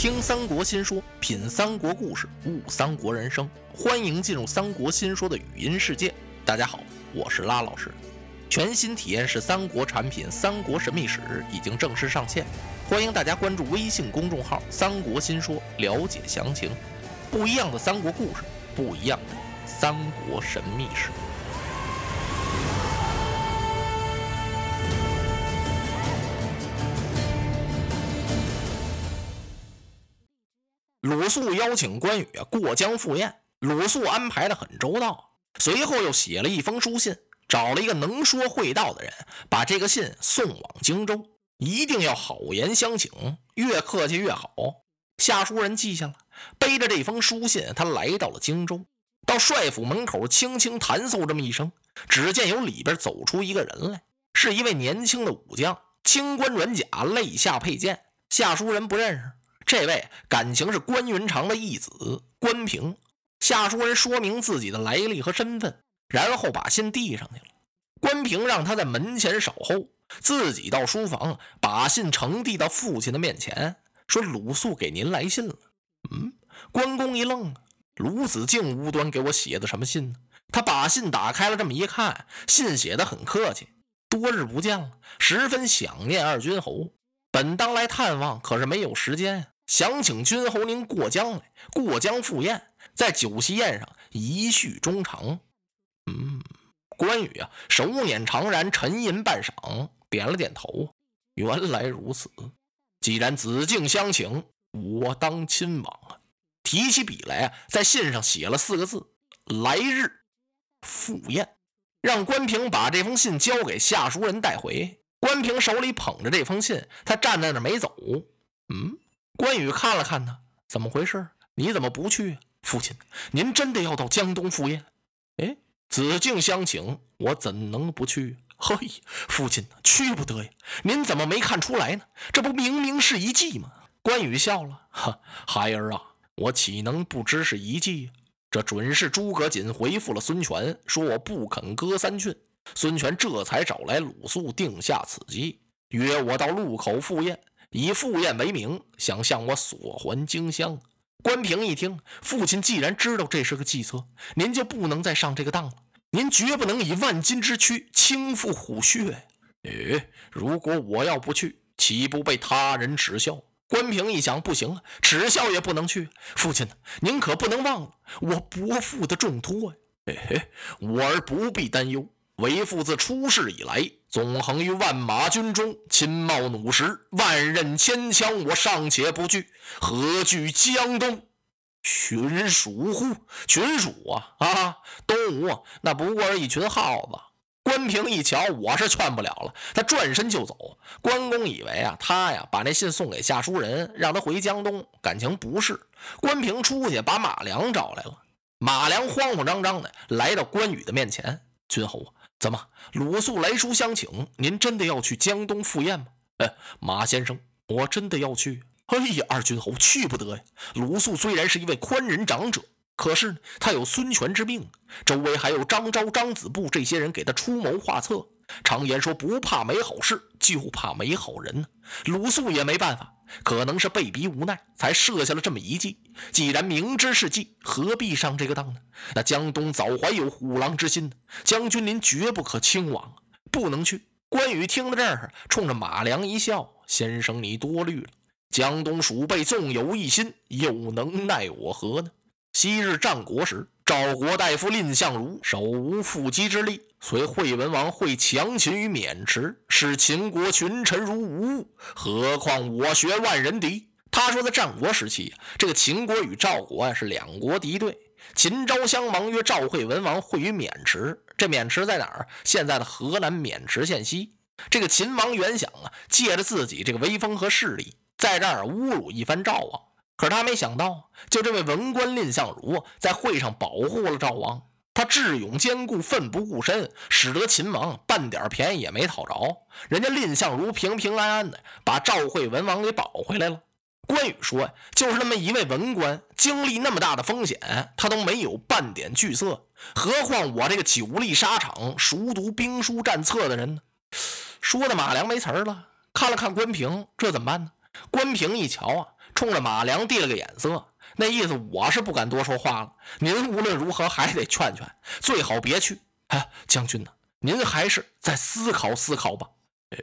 听三国新说，品三国故事，悟三国人生。欢迎进入三国新说的语音世界。大家好，我是拉老师。全新体验式三国产品《三国神秘史》已经正式上线，欢迎大家关注微信公众号“三国新说”了解详情。不一样的三国故事，不一样的三国神秘史。鲁肃邀请关羽过江赴宴，鲁肃安排的很周到。随后又写了一封书信，找了一个能说会道的人，把这个信送往荆州，一定要好言相请，越客气越好。夏书人记下了，背着这封书信，他来到了荆州，到帅府门口，轻轻弹奏这么一声，只见由里边走出一个人来，是一位年轻的武将，青冠软甲，肋下佩剑。夏书人不认识。这位感情是关云长的义子关平。夏书人说明自己的来历和身份，然后把信递上去了。关平让他在门前守候，自己到书房把信呈递到父亲的面前，说：“鲁肃给您来信了。”嗯，关公一愣啊，鲁子敬无端给我写的什么信呢？他把信打开了，这么一看，信写的很客气：“多日不见了，十分想念二军侯，本当来探望，可是没有时间。”想请君侯您过江来，过江赴宴，在酒席宴上一叙衷肠。嗯，关羽啊，手捻长髯，沉吟半晌，点了点头。原来如此，既然子敬相请，我当亲往啊。提起笔来啊，在信上写了四个字：来日赴宴。让关平把这封信交给下书人带回。关平手里捧着这封信，他站在那没走。嗯。关羽看了看他，怎么回事？你怎么不去？父亲，您真的要到江东赴宴？哎，子敬相请，我怎能不去？嘿，父亲去不得呀！您怎么没看出来呢？这不明明是一计吗？关羽笑了，哈，孩儿啊，我岂能不知是一计？这准是诸葛瑾回复了孙权，说我不肯割三郡，孙权这才找来鲁肃，定下此计，约我到路口赴宴。以赴宴为名，想向我索还荆襄。关平一听，父亲既然知道这是个计策，您就不能再上这个当了。您绝不能以万金之躯轻覆虎穴。哎，如果我要不去，岂不被他人耻笑？关平一想，不行啊，耻笑也不能去。父亲，您可不能忘了我伯父的重托呀。嘿嘿，我儿不必担忧。为父自出世以来，纵横于万马军中，亲冒弩石，万刃千枪，我尚且不惧，何惧江东群鼠乎？群鼠啊啊！东吴啊那不过是一群耗子。关平一瞧，我是劝不了了，他转身就走。关公以为啊，他呀把那信送给夏书人，让他回江东，感情不是。关平出去把马良找来了，马良慌慌张张的来到关羽的面前，君侯啊。怎么，鲁肃来书相请，您真的要去江东赴宴吗？哎，马先生，我真的要去。哎呀，二军侯去不得呀！鲁肃虽然是一位宽仁长者，可是，他有孙权之命，周围还有张昭、张子布这些人给他出谋划策。常言说，不怕没好事，就怕没好人呢。鲁肃也没办法。可能是被逼无奈，才设下了这么一计。既然明知是计，何必上这个当呢？那江东早怀有虎狼之心，将军您绝不可轻往，不能去。关羽听到这儿，冲着马良一笑：“先生，你多虑了。江东鼠辈纵有一心，又能奈我何呢？”昔日战国时，赵国大夫蔺相如手无缚鸡之力，随惠文王会强秦于渑池，使秦国群臣如无物。何况我学万人敌？他说，在战国时期，这个秦国与赵国啊是两国敌对。秦昭襄王约赵惠文王会于渑池，这渑池在哪儿？现在的河南渑池县西。这个秦王原想啊，借着自己这个威风和势力，在这儿侮辱一番赵王。可是他没想到，就这位文官蔺相如在会上保护了赵王，他智勇兼固，奋不顾身，使得秦王半点便宜也没讨着。人家蔺相如平平安安的把赵惠文王给保回来了。关羽说呀：“就是那么一位文官，经历那么大的风险，他都没有半点惧色，何况我这个久历沙场、熟读兵书战策的人呢？”说的马良没词儿了，看了看关平，这怎么办呢？关平一瞧啊。冲着马良递了个眼色，那意思我是不敢多说话了。您无论如何还得劝劝，最好别去。哎，将军呢？您还是再思考思考吧。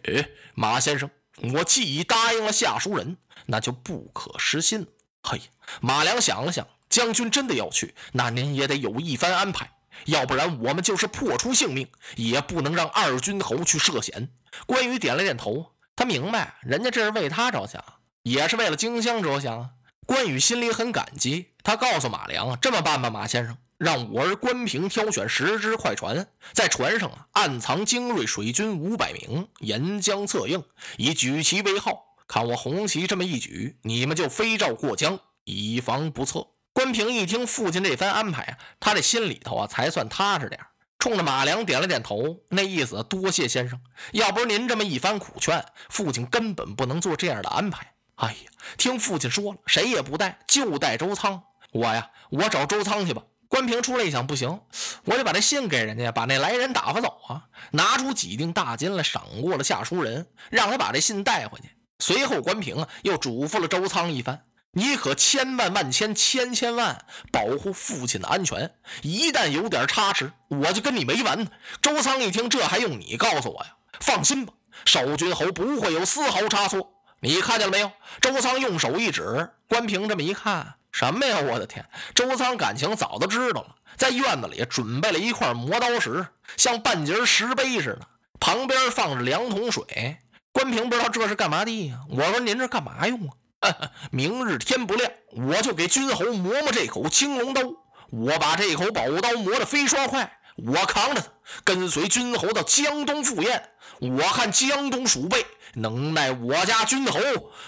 哎，马先生，我既已答应了下书人，那就不可失信。嘿，马良想了想，将军真的要去，那您也得有一番安排，要不然我们就是破出性命，也不能让二军侯去涉险。关羽点了点头，他明白，人家这是为他着想，也是为了荆襄着想啊。关羽心里很感激，他告诉马良：“这么办吧，马先生，让我儿关平挑选十只快船，在船上啊暗藏精锐水军五百名，沿江策应，以举旗为号。看我红旗这么一举，你们就飞照过江，以防不测。”关平一听父亲这番安排啊，他这心里头啊才算踏实点冲着马良点了点头，那意思多谢先生，要不是您这么一番苦劝，父亲根本不能做这样的安排。哎呀，听父亲说了，谁也不带，就带周仓。我呀，我找周仓去吧。关平出来一想，不行，我得把这信给人家，把那来人打发走啊。拿出几锭大金来，赏过了夏书人，让他把这信带回去。随后，关平啊，又嘱咐了周仓一番：“你可千万万千千千万保护父亲的安全，一旦有点差池，我就跟你没完。”周仓一听，这还用你告诉我呀？放心吧，守军侯不会有丝毫差错。你看见了没有？周仓用手一指，关平这么一看，什么呀？我的天！周仓感情早都知道了，在院子里准备了一块磨刀石，像半截石碑似的，旁边放着两桶水。关平不知道这是干嘛的呀？我说您这干嘛用啊？明日天不亮，我就给君侯磨磨这口青龙刀。我把这口宝刀磨得飞刷快，我扛着他，跟随君侯到江东赴宴。我看江东鼠辈。能耐我家君侯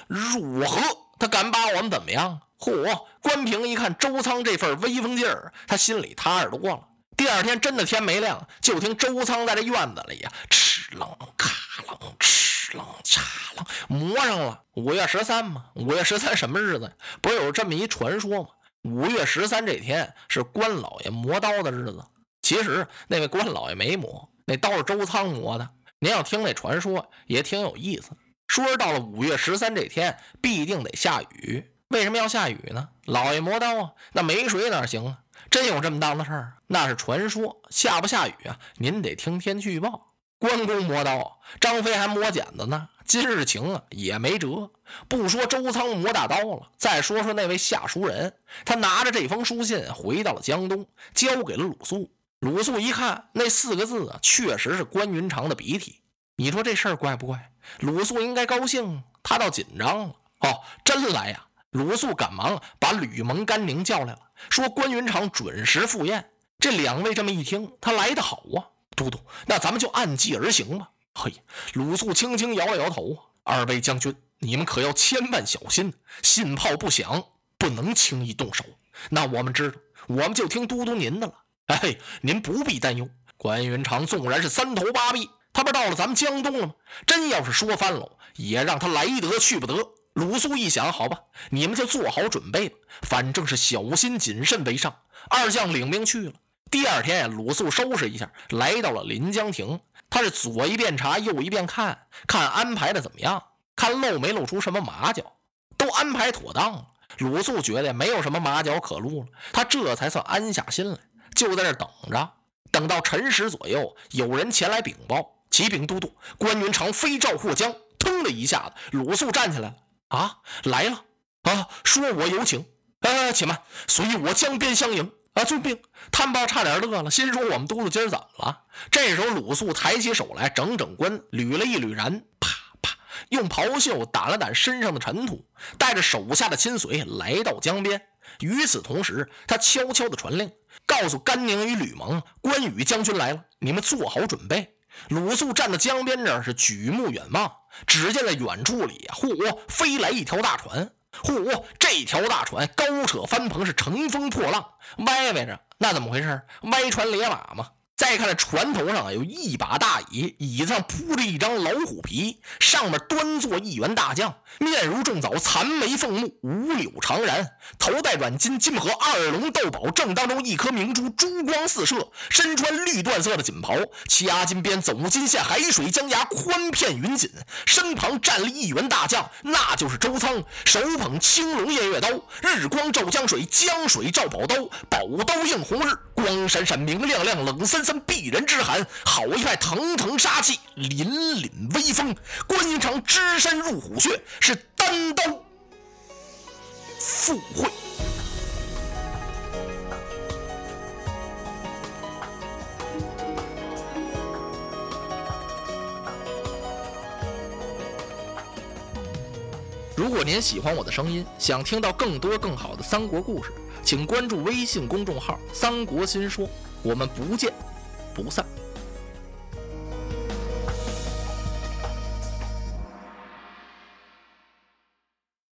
如何？他敢把我们怎么样？嚯！关平一看周仓这份威风劲儿，他心里踏实多了。第二天真的天没亮，就听周仓在这院子里呀，哧楞咔楞，哧楞嚓楞，磨上了。五月十三嘛，五月十三什么日子？不是有这么一传说吗？五月十三这天是关老爷磨刀的日子。其实那位关老爷没磨，那刀是周仓磨的。您要听那传说也挺有意思。说是到了五月十三这天，必定得下雨。为什么要下雨呢？老爷磨刀啊，那没水哪行啊？真有这么当的事儿？那是传说。下不下雨啊？您得听天气预报。关公磨刀，张飞还磨剪子呢。今日晴啊，也没辙。不说周仓磨大刀了，再说说那位下书人，他拿着这封书信回到了江东，交给了鲁肃。鲁肃一看那四个字啊，确实是关云长的笔体。你说这事儿怪不怪？鲁肃应该高兴，他倒紧张了。哦，真来呀！鲁肃赶忙把吕蒙、甘宁叫来了，说关云长准时赴宴。这两位这么一听，他来得好啊！都督，那咱们就按计而行吧。嘿，鲁肃轻轻摇了摇头。二位将军，你们可要千万小心，信炮不响，不能轻易动手。那我们知道，我们就听都督您的了。哎，您不必担忧。关云长纵然是三头八臂，他不是到了咱们江东了吗？真要是说翻了，也让他来得去不得。鲁肃一想，好吧，你们就做好准备吧，反正是小心谨慎为上。二将领命去了。第二天，鲁肃收拾一下，来到了临江亭。他是左一遍查，右一遍看，看安排的怎么样，看露没露出什么马脚，都安排妥当了。鲁肃觉得没有什么马脚可露了，他这才算安下心来。就在这等着，等到辰时左右，有人前来禀报：“启禀都督，关云长飞诏过江。”腾的一下子，鲁肃站起来了：“啊，来了！啊，说我有请。啊，且慢，随我江边相迎。啊，遵命。”探报差点乐了，心说：“我们都督今儿怎么了？”这时候，鲁肃抬起手来，整整关，捋了一捋髯，啪啪，用袍袖掸了掸身上的尘土，带着手下的亲随来到江边。与此同时，他悄悄地传令，告诉甘宁与吕蒙：“关羽将军来了，你们做好准备。”鲁肃站在江边这儿，是举目远望，只见在远处里，嚯，飞来一条大船。嚯，这条大船高扯翻篷，是乘风破浪，歪歪着。那怎么回事？歪船裂马嘛？再看这船头上啊，有一把大椅，椅子上铺着一张老虎皮，上面端坐一员大将，面如重枣，残眉凤目，五柳长髯，头戴软金金盒二龙斗宝，正当中一颗明珠，珠光四射，身穿绿缎色的锦袍，掐金边，走金线，海水江崖，宽片云锦，身旁站立一员大将，那就是周仓，手捧青龙偃月刀，日光照江水，江水照宝刀，宝刀映红日，光闪闪，明亮亮，冷森森。避人之寒，好一派腾腾杀气，凛凛威风。关云长只身入虎穴，是单刀赴会。如果您喜欢我的声音，想听到更多更好的三国故事，请关注微信公众号“三国新说”。我们不见。不散。